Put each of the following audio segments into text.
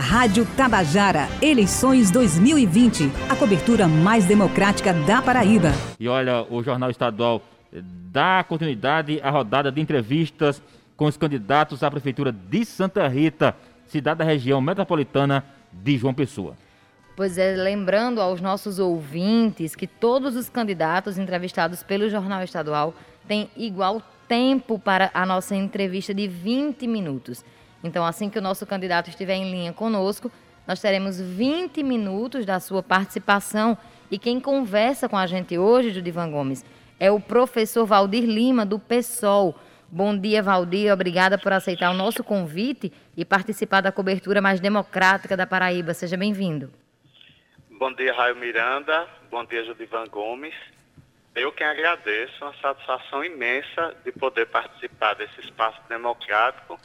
Rádio Tabajara, eleições 2020, a cobertura mais democrática da Paraíba. E olha, o Jornal Estadual dá continuidade à rodada de entrevistas com os candidatos à Prefeitura de Santa Rita, cidade da região metropolitana de João Pessoa. Pois é, lembrando aos nossos ouvintes que todos os candidatos entrevistados pelo Jornal Estadual têm igual tempo para a nossa entrevista de 20 minutos. Então, assim que o nosso candidato estiver em linha conosco, nós teremos 20 minutos da sua participação. E quem conversa com a gente hoje, Judivan Gomes, é o professor Valdir Lima, do PSOL. Bom dia, Valdir. Obrigada por aceitar o nosso convite e participar da cobertura mais democrática da Paraíba. Seja bem-vindo. Bom dia, Raio Miranda. Bom dia, Judivan Gomes. Eu quem agradeço, uma satisfação imensa de poder participar desse espaço democrático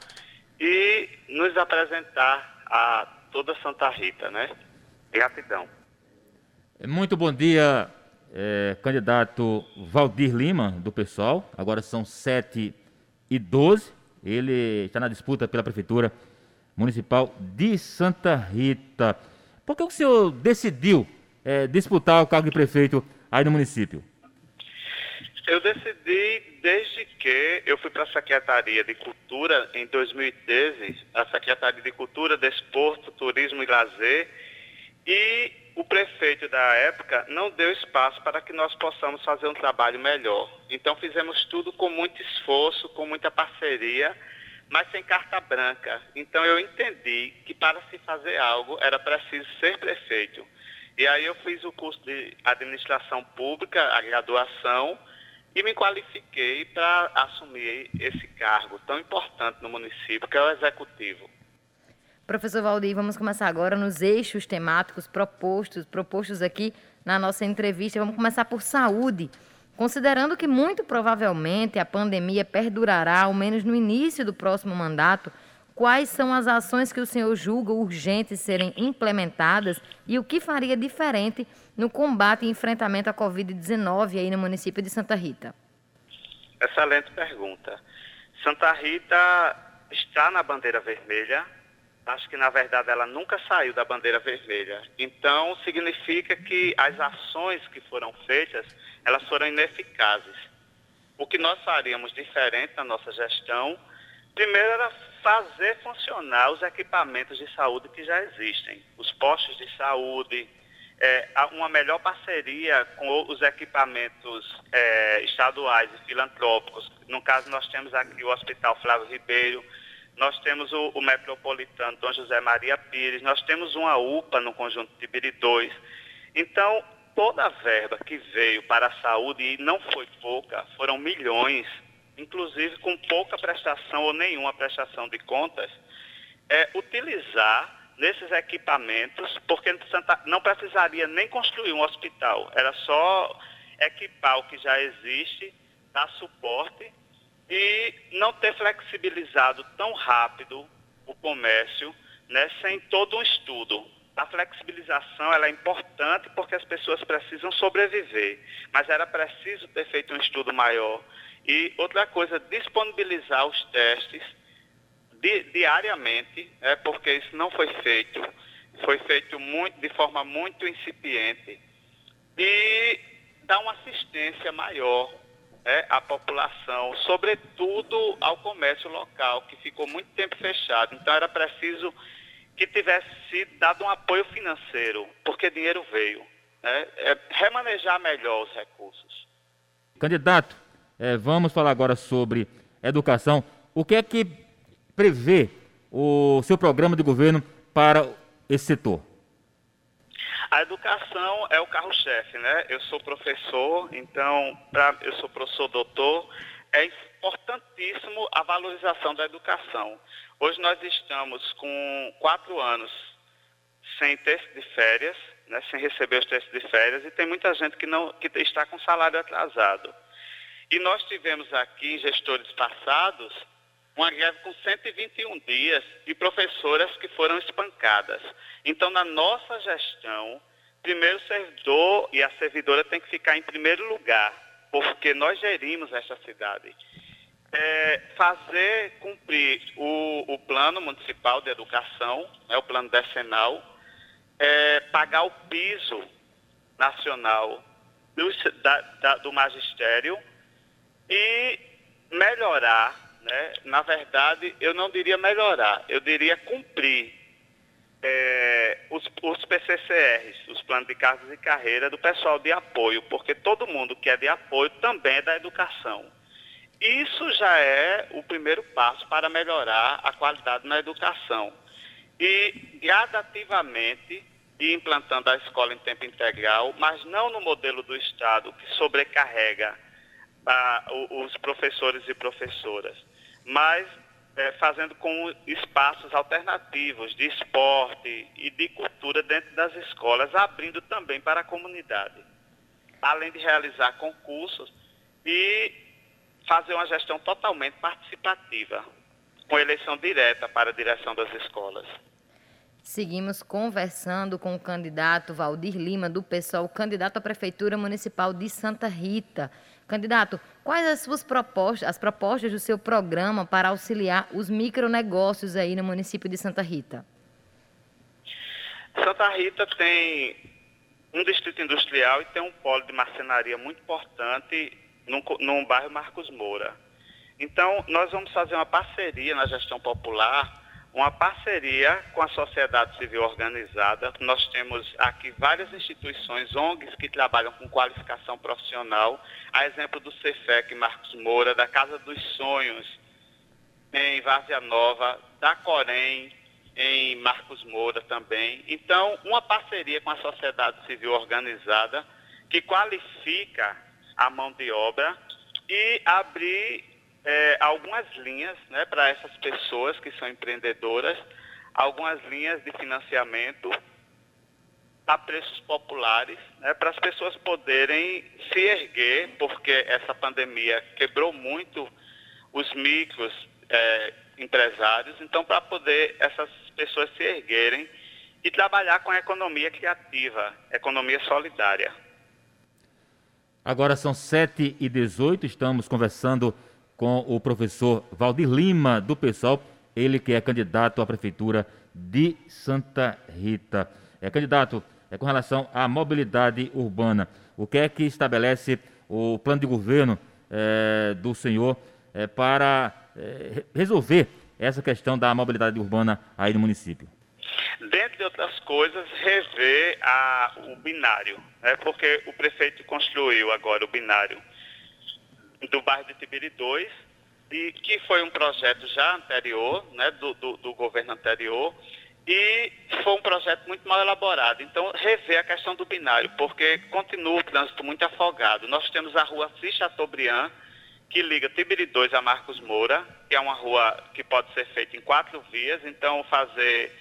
e nos apresentar a toda Santa Rita, né? Gratidão. Muito bom dia, é, candidato Valdir Lima, do PSOL. Agora são 7 e 12. Ele está na disputa pela Prefeitura Municipal de Santa Rita. Por que o senhor decidiu é, disputar o cargo de prefeito aí no município? Eu decidi desde que eu fui para a Secretaria de Cultura em 2013, a Secretaria de Cultura, Desporto, Turismo e Lazer, e o prefeito da época não deu espaço para que nós possamos fazer um trabalho melhor. Então fizemos tudo com muito esforço, com muita parceria mas sem carta branca. Então eu entendi que para se fazer algo era preciso ser prefeito. E aí eu fiz o curso de administração pública, a graduação, e me qualifiquei para assumir esse cargo tão importante no município, que é o executivo. Professor Valdir, vamos começar agora nos eixos temáticos propostos, propostos aqui na nossa entrevista. Vamos começar por saúde. Considerando que muito provavelmente a pandemia perdurará, ao menos no início do próximo mandato, quais são as ações que o senhor julga urgentes serem implementadas e o que faria diferente no combate e enfrentamento à Covid-19 aí no município de Santa Rita? Excelente pergunta. Santa Rita está na bandeira vermelha. Acho que, na verdade, ela nunca saiu da bandeira vermelha. Então, significa que as ações que foram feitas elas foram ineficazes. O que nós faríamos diferente na nossa gestão, primeiro era fazer funcionar os equipamentos de saúde que já existem, os postos de saúde, é, uma melhor parceria com os equipamentos é, estaduais e filantrópicos. No caso, nós temos aqui o Hospital Flávio Ribeiro, nós temos o, o Metropolitano Dom José Maria Pires, nós temos uma UPA no conjunto de Tibiri 2. Então, toda a verba que veio para a saúde, e não foi pouca, foram milhões, inclusive com pouca prestação ou nenhuma prestação de contas, é utilizar nesses equipamentos, porque não precisaria nem construir um hospital, era só equipar o que já existe, dar suporte e não ter flexibilizado tão rápido o comércio, né, sem todo um estudo a flexibilização ela é importante porque as pessoas precisam sobreviver, mas era preciso ter feito um estudo maior. E outra coisa, disponibilizar os testes di, diariamente, é, porque isso não foi feito, foi feito muito, de forma muito incipiente, e dar uma assistência maior é, à população, sobretudo ao comércio local, que ficou muito tempo fechado. Então era preciso que tivesse dado um apoio financeiro, porque dinheiro veio. Né? É remanejar melhor os recursos. Candidato, é, vamos falar agora sobre educação. O que é que prevê o seu programa de governo para esse setor? A educação é o carro-chefe, né? Eu sou professor, então, pra, eu sou professor doutor, é importantíssimo a valorização da educação. Hoje nós estamos com quatro anos sem texto de férias, né, sem receber os testes de férias, e tem muita gente que, não, que está com salário atrasado. E nós tivemos aqui, gestores passados, uma greve com 121 dias de professoras que foram espancadas. Então, na nossa gestão, primeiro o servidor e a servidora tem que ficar em primeiro lugar, porque nós gerimos esta cidade. é, fazer cumprir o, o, plano municipal de educação, né, o plano decenal, é, pagar o piso nacional do, da, da, do magistério e melhorar, né, na verdade, eu não diria melhorar, eu diria cumprir é, os, os, PCCRs, os planos de cargos e carreira do pessoal de apoio, porque todo mundo que é de apoio também é da educação. Isso já é o primeiro passo para melhorar a qualidade na educação. E gradativamente ir implantando a escola em tempo integral, mas não no modelo do Estado que sobrecarrega ah, os professores e professoras, mas é, fazendo com espaços alternativos de esporte e de cultura dentro das escolas, abrindo também para a comunidade. Além de realizar concursos e fazer uma gestão totalmente participativa, com eleição direta para a direção das escolas. Seguimos conversando com o candidato Valdir Lima, do PSOL, candidato à Prefeitura Municipal de Santa Rita. Candidato, quais as suas propostas, as propostas do seu programa para auxiliar os micronegócios aí no município de Santa Rita? Santa Rita tem um distrito industrial e tem um polo de marcenaria muito importante num bairro Marcos Moura. Então, nós vamos fazer uma parceria na gestão popular uma parceria com a sociedade civil organizada. Nós temos aqui várias instituições, ONGs, que trabalham com qualificação profissional, a exemplo do Cefec Marcos Moura, da Casa dos Sonhos, em Várzea Nova, da Corém, em Marcos Moura também. Então, uma parceria com a sociedade civil organizada que qualifica a mão de obra e abrir é, algumas linhas né, para essas pessoas que são empreendedoras, algumas linhas de financiamento a preços populares, né, para as pessoas poderem se erguer, porque essa pandemia quebrou muito os micros é, empresários, então para poder essas pessoas se erguerem e trabalhar com a economia criativa, economia solidária. Agora são 7 e 18 estamos conversando com o professor Valdir Lima, do PSOL, ele que é candidato à Prefeitura de Santa Rita. É candidato é com relação à mobilidade urbana. O que é que estabelece o plano de governo é, do senhor é, para é, resolver essa questão da mobilidade urbana aí no município? Dentre outras coisas, rever a, o binário, né, porque o prefeito construiu agora o binário do bairro de Tibiri 2, e que foi um projeto já anterior, né, do, do, do, governo anterior, e foi um projeto muito mal elaborado. Então, rever a questão do binário, porque continua o trânsito muito afogado. Nós temos a rua Cis Chateaubriand, que liga Tibiri 2 a Marcos Moura, que é uma rua que pode ser feita em quatro vias, então fazer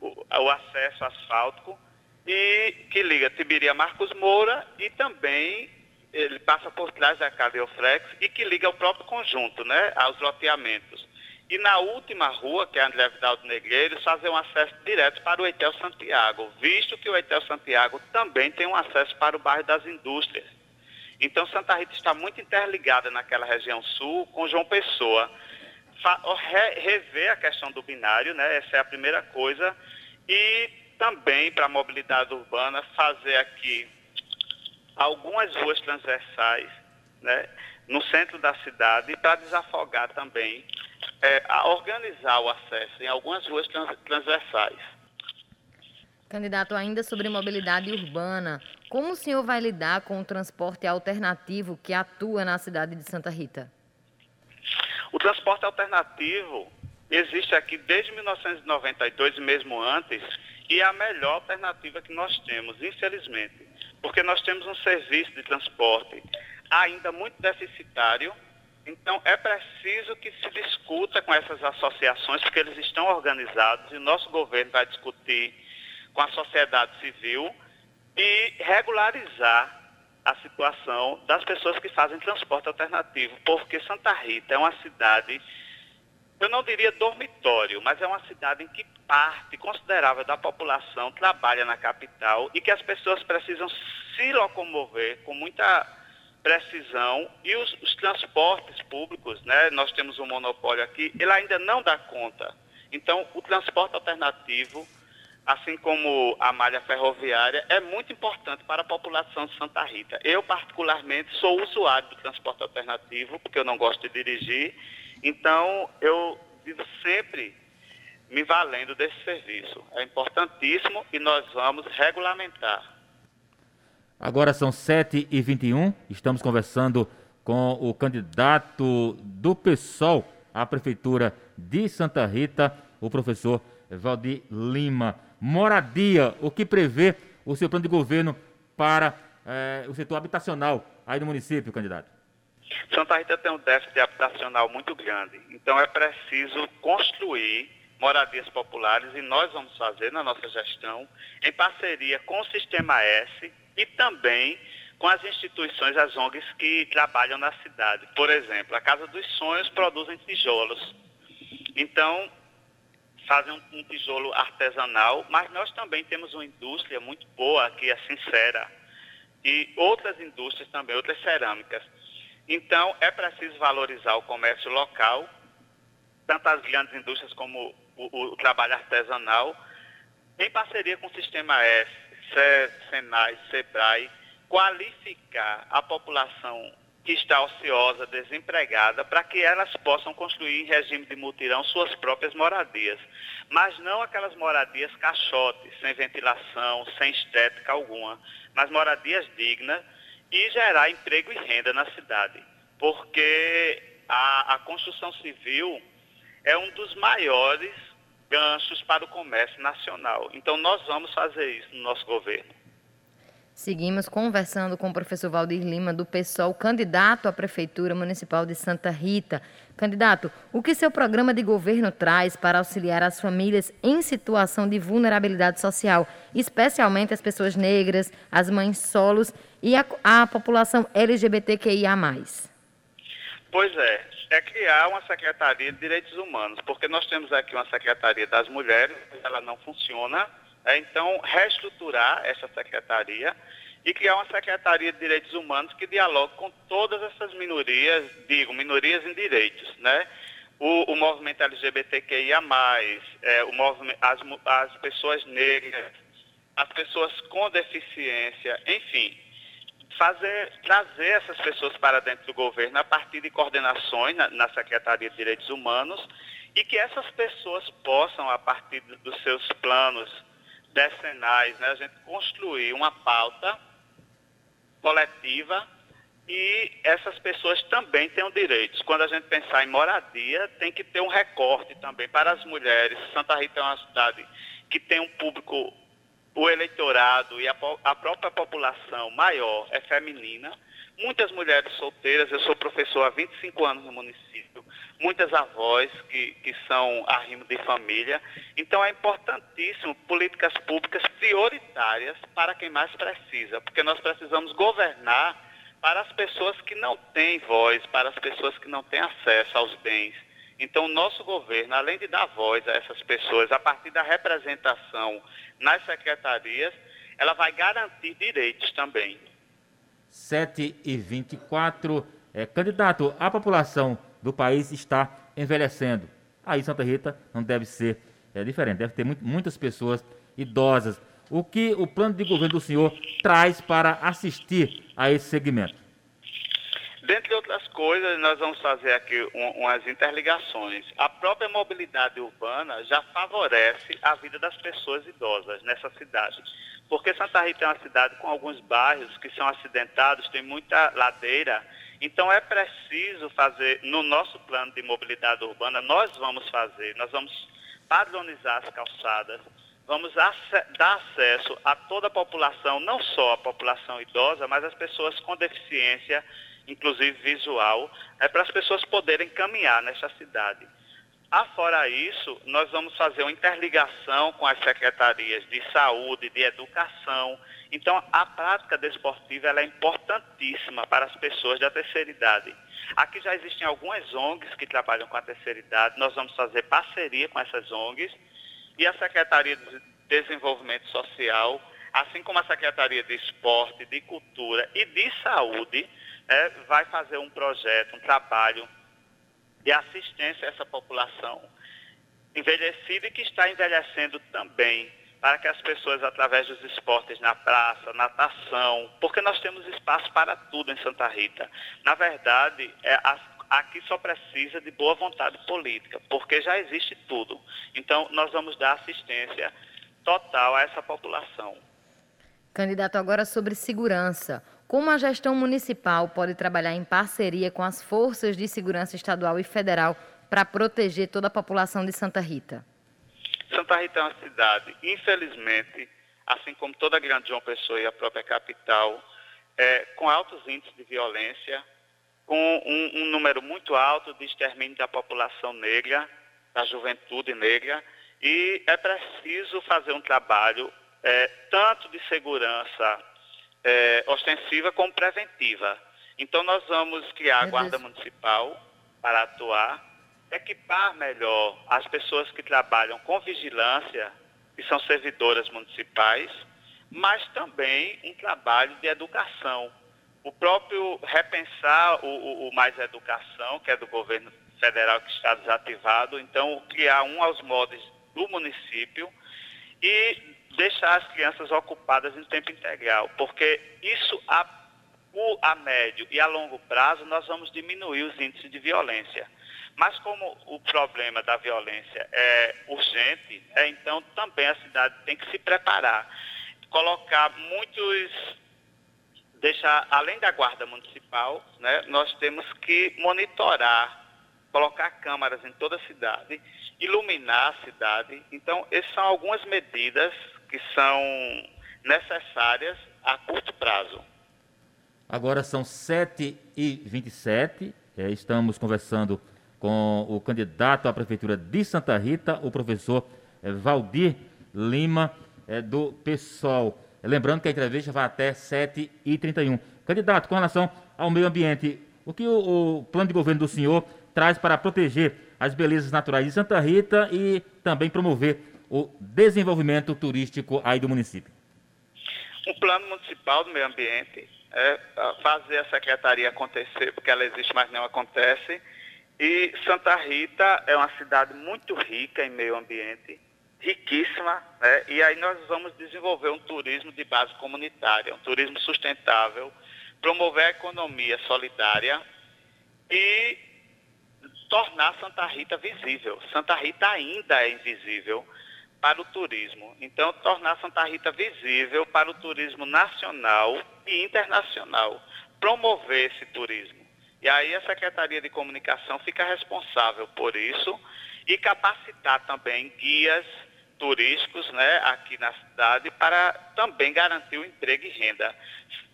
o, o acesso asfáltico, e que liga Tibiri a Marcos Moura e também ele passa por trás da Cardioflex e que liga ao próprio conjunto, né, aos loteamentos. E na última rua, que é a André Vidal do Negreiros, fazer um acesso direto para o Eitel Santiago, visto que o Eitel Santiago também tem um acesso para o bairro das Indústrias. Então, Santa Rita está muito interligada naquela região sul com João Pessoa. rever a questão do binário, né? essa é a primeira coisa. E também, para a mobilidade urbana, fazer aqui algumas ruas transversais né, no centro da cidade para desafogar também, é, organizar o acesso em algumas ruas trans, transversais. Candidato, ainda sobre mobilidade urbana, como o senhor vai lidar com o transporte alternativo que atua na cidade de Santa Rita? O transporte alternativo existe aqui desde 1992 e mesmo antes, e é a melhor alternativa que nós temos, infelizmente porque nós temos um serviço de transporte ainda muito deficitário. Então, é preciso que se discuta com essas associações, porque eles estão organizados e nosso governo vai discutir com a sociedade civil e regularizar a situação das pessoas que fazem transporte alternativo, porque Santa Rita é uma cidade eu não diria dormitório, mas é uma cidade em que parte considerável da população trabalha na capital e que as pessoas precisam se locomover com muita precisão e os, os, transportes públicos, né? Nós temos um monopólio aqui, ele ainda não dá conta. Então, o transporte alternativo, assim como a malha ferroviária, é muito importante para a população de Santa Rita. Eu, particularmente, sou usuário do transporte alternativo, porque eu não gosto de dirigir. Então, eu vivo sempre me valendo desse serviço. É importantíssimo e nós vamos regulamentar. Agora são 7h21, estamos conversando com o candidato do PSOL à Prefeitura de Santa Rita, o professor Valdir Lima. Moradia, o que prevê o seu plano de governo para eh, o setor habitacional aí no município, candidato? Santa Rita tem um déficit habitacional muito grande, então é preciso construir moradias populares e nós vamos fazer na nossa gestão em parceria com o Sistema S e também com as instituições, as ONGs que trabalham na cidade. Por exemplo, a Casa dos Sonhos produzem tijolos. Então, fazem um, tijolo artesanal, mas nós também temos uma indústria muito boa aqui, a Sincera, e outras indústrias também, outras cerâmicas. Então, é preciso valorizar o comércio local, tanto as grandes indústrias como o, o, o trabalho artesanal, em parceria com o Sistema S, Senai, Sebrae, qualificar a população que está ociosa, desempregada, para que elas possam construir em regime de mutirão suas próprias moradias. Mas não aquelas moradias caixotes, sem ventilação, sem estética alguma, mas moradias dignas e gerar emprego e renda na cidade. Porque a, a construção civil é um dos maiores ganchos para o comércio nacional. Então, nós vamos fazer isso no nosso governo. Seguimos conversando com o professor Valdir Lima, do PSOL, candidato à Prefeitura Municipal de Santa Rita. Candidato, o que seu programa de governo traz para auxiliar as famílias em situação de vulnerabilidade social, especialmente as pessoas negras, as mães solos e a, a população LGBTQIA? Pois é, é criar uma Secretaria de Direitos Humanos, porque nós temos aqui uma Secretaria das Mulheres, ela não funciona, é, então reestruturar essa Secretaria e criar uma Secretaria de Direitos Humanos que dialogue com todas essas minorias, digo, minorias em direitos, né? O, o movimento LGBTQIA+, é, o movimento, as, as pessoas negras, as pessoas com deficiência, enfim, fazer, trazer essas pessoas para dentro do governo a partir de coordenações na, na Secretaria de Direitos Humanos e que essas pessoas possam, a partir dos seus planos decenais, né, a gente construir uma pauta coletiva e essas pessoas também tenham direitos. Quando a gente pensar em moradia, tem que ter um recorte também para as mulheres. Santa Rita é uma cidade que tem um público o eleitorado e a, a, própria população maior é feminina. Muitas mulheres solteiras, eu sou professor há 25 anos no município, muitas avós que, que são arrimo de família. Então é importantíssimo políticas públicas prioritárias para quem mais precisa, porque nós precisamos governar para as pessoas que não têm voz, para as pessoas que não têm acesso aos bens. Então, o nosso governo, além de dar voz a essas pessoas, a partir da representação nas secretarias, ela vai garantir direitos também. 7 e 24. É, candidato, a população do país está envelhecendo. Aí Santa Rita não deve ser é, diferente, deve ter muito, muitas pessoas idosas. O que o plano de governo do senhor traz para assistir a esse segmento? Dentre outras coisas, nós vamos fazer aqui um, umas interligações. A própria mobilidade urbana já favorece a vida das pessoas idosas nessa cidade. Porque Santa Rita é uma cidade com alguns bairros que são acidentados, tem muita ladeira. Então é preciso fazer, no nosso plano de mobilidade urbana, nós vamos fazer, nós vamos padronizar as calçadas, vamos dar acesso a toda a população, não só a população idosa, mas as pessoas com deficiência inclusive visual, é para as pessoas poderem caminhar nessa cidade. Afora isso, nós vamos fazer uma interligação com as secretarias de saúde, de educação. Então, a prática desportiva é importantíssima para as pessoas da terceira idade. Aqui já existem algumas ONGs que trabalham com a terceira idade, nós vamos fazer parceria com essas ONGs e a Secretaria de Desenvolvimento Social assim como a Secretaria de Esporte, de Cultura e de Saúde, é, vai fazer um projeto, um trabalho de assistência a essa população envelhecida e que está envelhecendo também, para que as pessoas, através dos esportes na praça, natação, porque nós temos espaço para tudo em Santa Rita. Na verdade, é, aqui só precisa de boa vontade política, porque já existe tudo. Então, nós vamos dar assistência total a essa população. Candidato, agora sobre segurança. Como a gestão municipal pode trabalhar em parceria com as forças de segurança estadual e federal para proteger toda a população de Santa Rita? Santa Rita é uma cidade, infelizmente, assim como toda a Grande João Pessoa e a própria capital, é, com altos índices de violência, com um, um, número muito alto de extermínio da população negra, da juventude negra, e é preciso fazer um trabalho é, tanto de segurança é, ostensiva como preventiva. Então, nós vamos criar a Guarda Municipal para atuar, equipar melhor as pessoas que trabalham com vigilância, que são servidoras municipais, mas também um trabalho de educação. O próprio repensar o, o, o Mais Educação, que é do governo federal que está desativado, então criar um aos modos do município e deixar as crianças ocupadas em tempo integral, porque isso a, a médio e a longo prazo nós vamos diminuir os índices de violência. Mas como o problema da violência é urgente, é, então também a cidade tem que se preparar, colocar muitos, deixar além da guarda municipal, né, nós temos que monitorar, colocar câmaras em toda a cidade, iluminar a cidade. Então, essas são algumas medidas que são necessárias a curto prazo. Agora são 7h27, é, estamos conversando com o candidato à Prefeitura de Santa Rita, o professor é, Valdir Lima, é, do PSOL. Lembrando que a entrevista vai até 7h31. Candidato, com relação ao meio ambiente, o que o, o plano de governo do senhor traz para proteger as belezas naturais de Santa Rita e também promover o desenvolvimento turístico aí do município? O plano municipal do meio ambiente é fazer a secretaria acontecer, porque ela existe, mas não acontece. E Santa Rita é uma cidade muito rica em meio ambiente, riquíssima, né? e aí nós vamos desenvolver um turismo de base comunitária, um turismo sustentável, promover a economia solidária e tornar Santa Rita visível. Santa Rita ainda é invisível para o turismo. Então, tornar Santa Rita visível para o turismo nacional e internacional. Promover esse turismo. E aí a Secretaria de Comunicação fica responsável por isso e capacitar também guias turísticos né, aqui na cidade para também garantir o emprego e renda.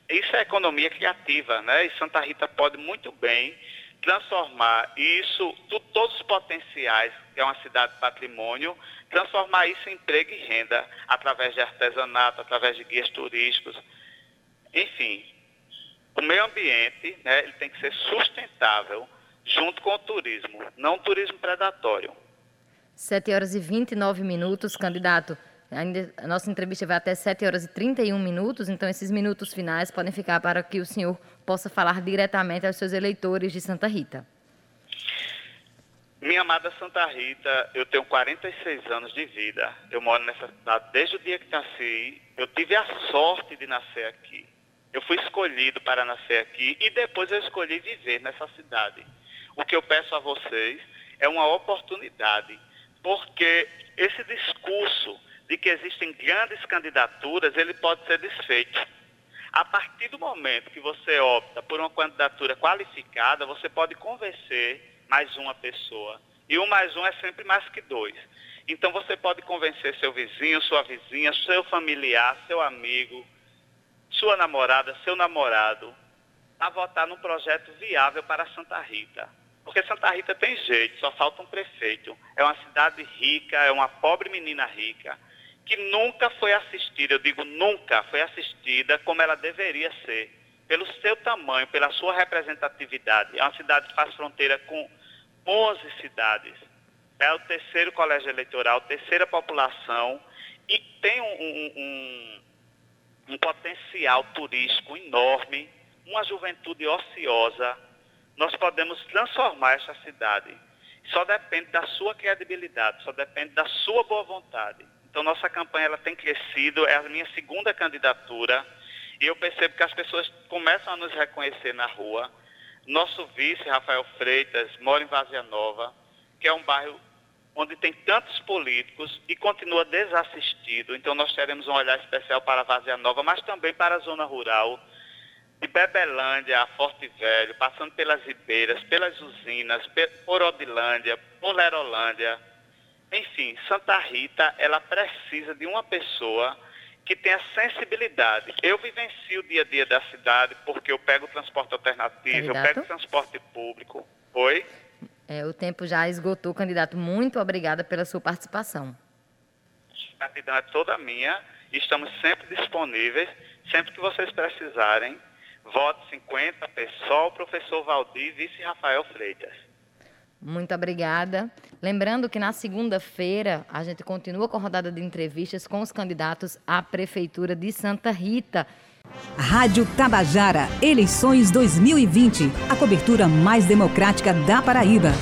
Isso é economia criativa, né? E Santa Rita pode muito bem transformar isso, todos os potenciais, que é uma cidade patrimônio, transformar isso em emprego e renda, através de artesanato, através de guias turísticos. Enfim, o meio ambiente né, ele tem que ser sustentável junto com o turismo, não o turismo predatório. 7 horas e 29 minutos, candidato. Ainda, a nossa entrevista vai até 7 horas e 31 minutos, então esses minutos finais podem ficar para que o senhor possa falar diretamente aos seus eleitores de Santa Rita. Minha amada Santa Rita, eu tenho 46 anos de vida. Eu moro nessa cidade desde o dia que nasci. Eu tive a sorte de nascer aqui. Eu fui escolhido para nascer aqui e depois eu escolhi viver nessa cidade. O que eu peço a vocês é uma oportunidade, porque esse discurso de que existem grandes candidaturas, ele pode ser desfeito. A partir do momento que você opta por uma candidatura qualificada, você pode convencer mais uma pessoa. E um mais um é sempre mais que dois. Então você pode convencer seu vizinho, sua vizinha, seu familiar, seu amigo, sua namorada, seu namorado, a votar num projeto viável para Santa Rita. Porque Santa Rita tem jeito, só falta um prefeito. É uma cidade rica, é uma pobre menina rica que nunca foi assistida, eu digo nunca foi assistida como ela deveria ser, pelo seu tamanho, pela sua representatividade. É uma cidade que faz fronteira com 11 cidades. É o terceiro colégio eleitoral, terceira população, e tem um, um, um potencial turístico enorme, uma juventude ociosa, nós podemos transformar essa cidade. Só depende da sua credibilidade, só depende da sua boa vontade. Então, nossa campanha ela tem crescido, é a minha segunda candidatura, e eu percebo que as pessoas começam a nos reconhecer na rua. Nosso vice, Rafael Freitas, mora em Vazia Nova, que é um bairro onde tem tantos políticos e continua desassistido. Então, nós teremos um olhar especial para Vazia Nova, mas também para a zona rural, de Bebelândia a Forte Velho, passando pelas Ribeiras, pelas usinas, por Odilândia, por Lerolândia. Enfim, Santa Rita, ela precisa de uma pessoa que tenha sensibilidade. Eu vivencio o dia a dia da cidade porque eu pego transporte alternativo, Candidato? eu pego transporte público. Oi? É, o tempo já esgotou, candidato. Muito obrigada pela sua participação. A gratidão é toda minha estamos sempre disponíveis, sempre que vocês precisarem. Voto 50, PSOL, professor Valdir, vice Rafael Freitas. Muito obrigada. Lembrando que na segunda-feira a gente continua com a rodada de entrevistas com os candidatos à Prefeitura de Santa Rita. Rádio Tabajara, eleições 2020. A cobertura mais democrática da Paraíba.